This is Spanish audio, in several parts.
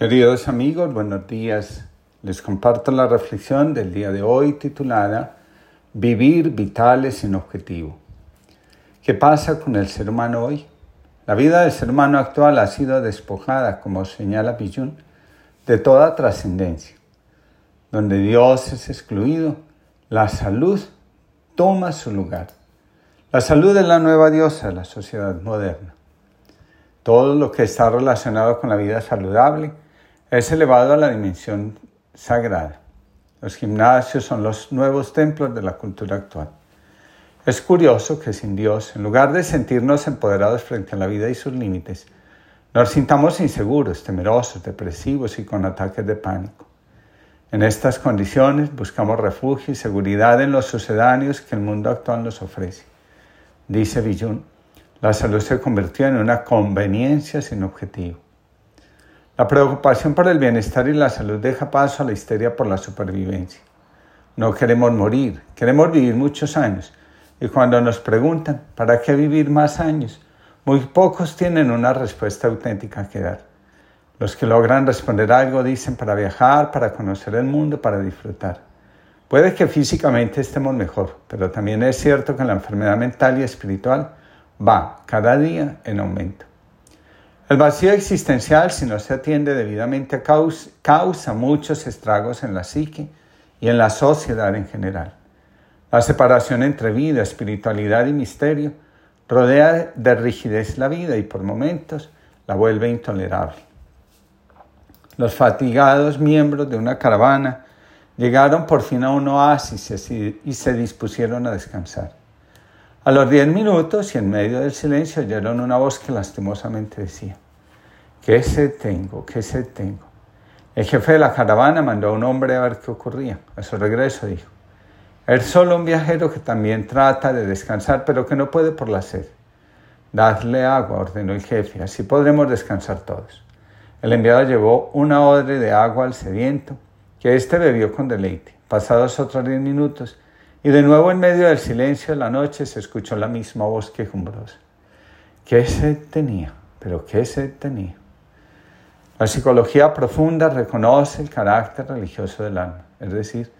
Queridos amigos, buenos días. Les comparto la reflexión del día de hoy titulada Vivir vitales sin objetivo. ¿Qué pasa con el ser humano hoy? La vida del ser humano actual ha sido despojada, como señala Pillun, de toda trascendencia. Donde Dios es excluido, la salud toma su lugar. La salud es la nueva diosa de la sociedad moderna. Todo lo que está relacionado con la vida saludable es elevado a la dimensión sagrada. Los gimnasios son los nuevos templos de la cultura actual. Es curioso que sin Dios, en lugar de sentirnos empoderados frente a la vida y sus límites, nos sintamos inseguros, temerosos, depresivos y con ataques de pánico. En estas condiciones buscamos refugio y seguridad en los sucedáneos que el mundo actual nos ofrece. Dice Villun, la salud se convirtió en una conveniencia sin objetivo. La preocupación por el bienestar y la salud deja paso a la histeria por la supervivencia. No queremos morir, queremos vivir muchos años. Y cuando nos preguntan, ¿para qué vivir más años? Muy pocos tienen una respuesta auténtica que dar. Los que logran responder algo dicen para viajar, para conocer el mundo, para disfrutar. Puede que físicamente estemos mejor, pero también es cierto que la enfermedad mental y espiritual va cada día en aumento. El vacío existencial, si no se atiende debidamente, causa, muchos estragos en la psique y en la sociedad en general. La separación entre vida, espiritualidad y misterio rodea de rigidez la vida y por momentos la vuelve intolerable. Los fatigados miembros de una caravana llegaron por fin a un oasis y se dispusieron a descansar. A los diez minutos y en medio del silencio oyeron una voz que lastimosamente decía, ¿qué se tengo? ¿Qué se tengo? El jefe de la caravana mandó a un hombre a ver qué ocurría. A su regreso dijo, es solo un viajero que también trata de descansar, pero que no puede por la sed. Dadle agua, ordenó el jefe, así podremos descansar todos. El enviado llevó una odre de agua al sediento, que éste bebió con deleite. Pasados otros diez minutos, y de nuevo en medio del silencio de la noche se escuchó la misma voz quejumbrosa. ¿Qué se tenía? ¿Pero qué se tenía? La psicología profunda reconoce el carácter religioso del alma, es decir,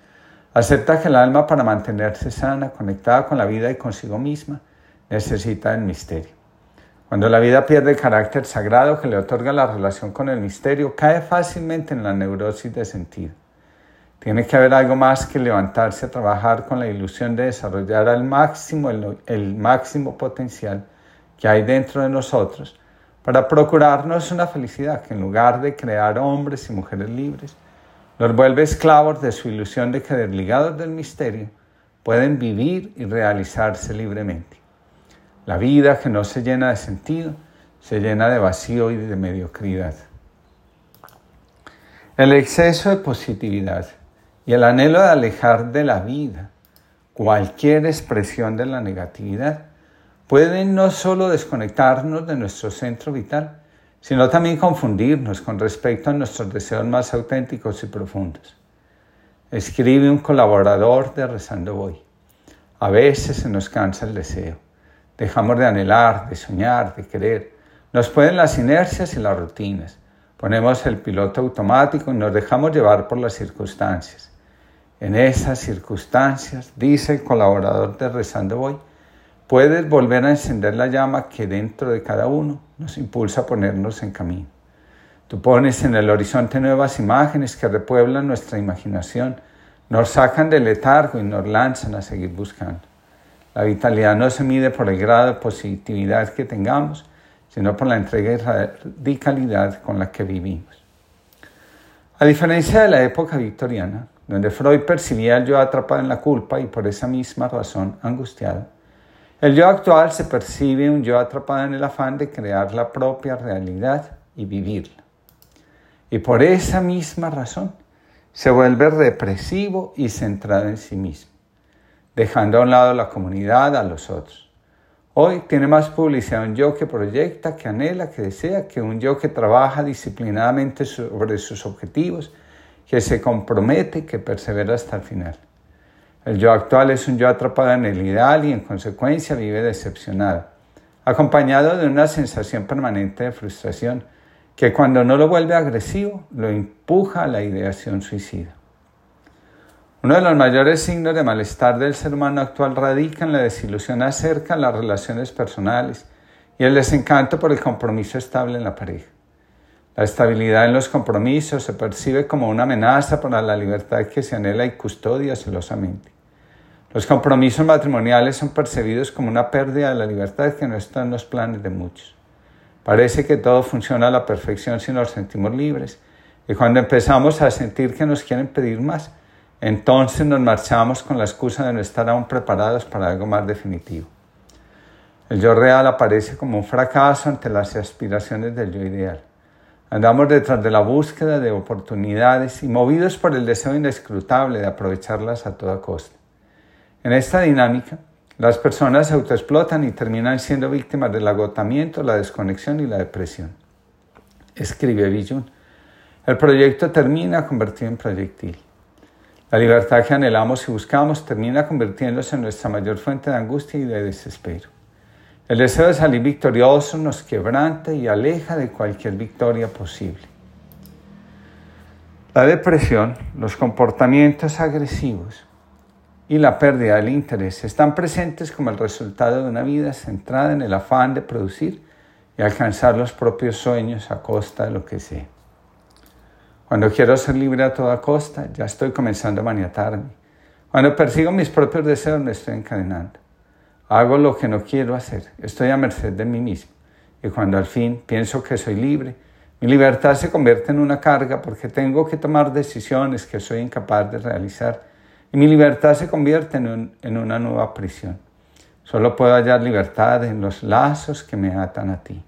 acepta que el alma para mantenerse sana, conectada con la vida y consigo misma, necesita el misterio. Cuando la vida pierde el carácter sagrado que le otorga la relación con el misterio, cae fácilmente en la neurosis de sentido. Tiene que haber algo más que levantarse a trabajar con la ilusión de desarrollar al máximo el, máximo potencial que hay dentro de nosotros para procurarnos una felicidad que en lugar de crear hombres y mujeres libres, nos vuelve esclavos de su ilusión de que desligados del misterio pueden vivir y realizarse libremente. La vida que no se llena de sentido se llena de vacío y de mediocridad. El exceso de positividad y el anhelo de alejar de la vida cualquier expresión de la negatividad pueden no solo desconectarnos de nuestro centro vital, sino también confundirnos con respecto a nuestros deseos más auténticos y profundos. Escribe un colaborador de Rezando Voy. A veces se nos cansa el deseo. Dejamos de anhelar, de soñar, de querer. Nos pueden las inercias y las rutinas. Ponemos el piloto automático y nos dejamos llevar por las circunstancias. En esas circunstancias, dice el colaborador de Rezando Voy, puedes volver a encender la llama que dentro de cada uno nos impulsa a ponernos en camino. Tú pones en el horizonte nuevas imágenes que repueblan nuestra imaginación, nos sacan del letargo y nos lanzan a seguir buscando. La vitalidad no se mide por el grado de positividad que tengamos, sino por la entrega y radicalidad con la que vivimos. A diferencia de la época victoriana, donde Freud percibía el yo atrapado en la culpa y por esa misma razón angustiado. El yo actual se percibe un yo atrapado en el afán de crear la propia realidad y vivirla. Y por esa misma razón se vuelve represivo y centrado en sí mismo, dejando a un lado la comunidad, a los otros. Hoy tiene más publicidad un yo que proyecta, que anhela, que desea, que un yo que trabaja disciplinadamente sobre sus objetivos que se compromete que persevera hasta el final. El yo actual es un yo atrapado en el ideal y en consecuencia vive decepcionado, acompañado de una sensación permanente de frustración que cuando no lo vuelve agresivo, lo empuja a la ideación suicida. Uno de los mayores signos de malestar del ser humano actual radica en la desilusión acerca de las relaciones personales y el desencanto por el compromiso estable en la pareja. La estabilidad en los compromisos se percibe como una amenaza para la libertad que se anhela y custodia celosamente. Los compromisos matrimoniales son percibidos como una pérdida de la libertad que no está en los planes de muchos. Parece que todo funciona a la perfección si nos sentimos libres y cuando empezamos a sentir que nos quieren pedir más, entonces nos marchamos con la excusa de no estar aún preparados para algo más definitivo. El yo real aparece como un fracaso ante las aspiraciones del yo ideal. Andamos detrás de la búsqueda de oportunidades y movidos por el deseo inescrutable de aprovecharlas a toda costa. En esta dinámica, las personas se autoexplotan y terminan siendo víctimas del agotamiento, la desconexión y la depresión. Escribe Billun. El proyecto termina convertido en proyectil. La libertad que anhelamos y buscamos termina convirtiéndose en nuestra mayor fuente de angustia y de desespero. El deseo de salir victorioso nos quebranta y aleja de cualquier victoria posible. La depresión, los comportamientos agresivos y la pérdida del interés están presentes como el resultado de una vida centrada en el afán de producir y alcanzar los propios sueños a costa de lo que sea. Cuando quiero ser libre a toda costa, ya estoy comenzando a maniatarme. Cuando persigo mis propios deseos, me estoy encadenando. Hago lo que no quiero hacer, estoy a merced de mí mismo. Y cuando al fin pienso que soy libre, mi libertad se convierte en una carga porque tengo que tomar decisiones que soy incapaz de realizar. Y mi libertad se convierte en, en una nueva prisión. Solo puedo hallar libertad en los lazos que me atan a ti.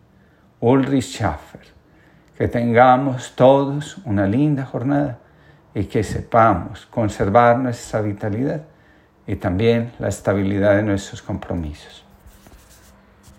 Ulrich Schaffer que tengamos todos una linda jornada y que sepamos conservar nuestra vitalidad y también la estabilidad de nuestros compromisos.